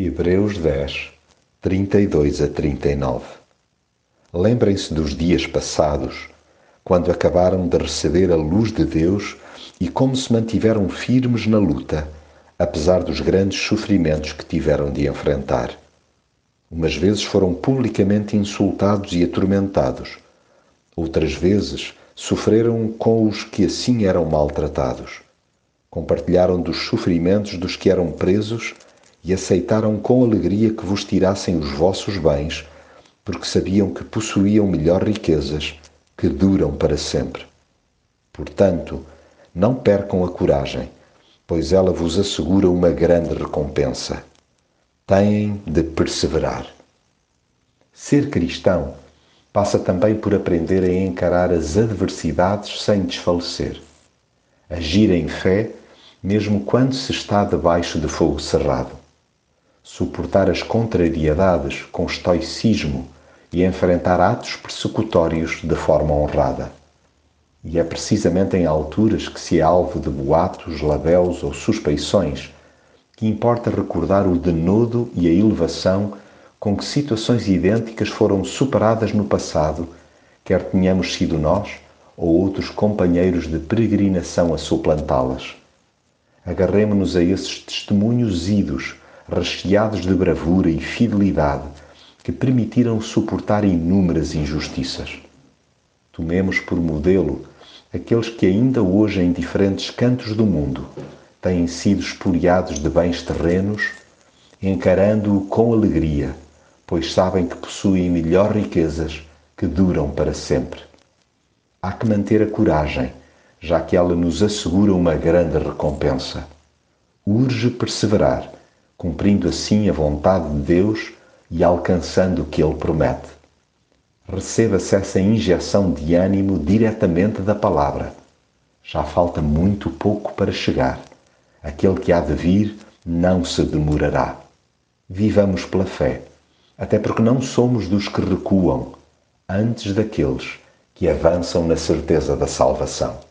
Hebreus 10, 32 a 39 Lembrem-se dos dias passados, quando acabaram de receber a luz de Deus e como se mantiveram firmes na luta, apesar dos grandes sofrimentos que tiveram de enfrentar. Umas vezes foram publicamente insultados e atormentados, outras vezes sofreram com os que assim eram maltratados. Compartilharam dos sofrimentos dos que eram presos e aceitaram com alegria que vos tirassem os vossos bens, porque sabiam que possuíam melhor riquezas que duram para sempre. Portanto, não percam a coragem, pois ela vos assegura uma grande recompensa. Têm de perseverar. Ser cristão passa também por aprender a encarar as adversidades sem desfalecer. Agir em fé, mesmo quando se está debaixo de fogo cerrado suportar as contrariedades com estoicismo e enfrentar atos persecutórios de forma honrada. E é precisamente em alturas que se é alvo de boatos, labéus ou suspeições que importa recordar o denodo e a elevação com que situações idênticas foram superadas no passado, quer tenhamos sido nós ou outros companheiros de peregrinação a suplantá-las. Agarremo-nos a esses testemunhos idos recheados de bravura e fidelidade que permitiram suportar inúmeras injustiças. Tomemos por modelo aqueles que ainda hoje em diferentes cantos do mundo têm sido espoliados de bens terrenos, encarando-o com alegria, pois sabem que possuem melhor riquezas que duram para sempre. Há que manter a coragem, já que ela nos assegura uma grande recompensa. Urge perseverar cumprindo assim a vontade de Deus e alcançando o que Ele promete. Receba-se essa injeção de ânimo diretamente da palavra. Já falta muito pouco para chegar. Aquele que há de vir não se demorará. Vivamos pela fé, até porque não somos dos que recuam, antes daqueles que avançam na certeza da salvação.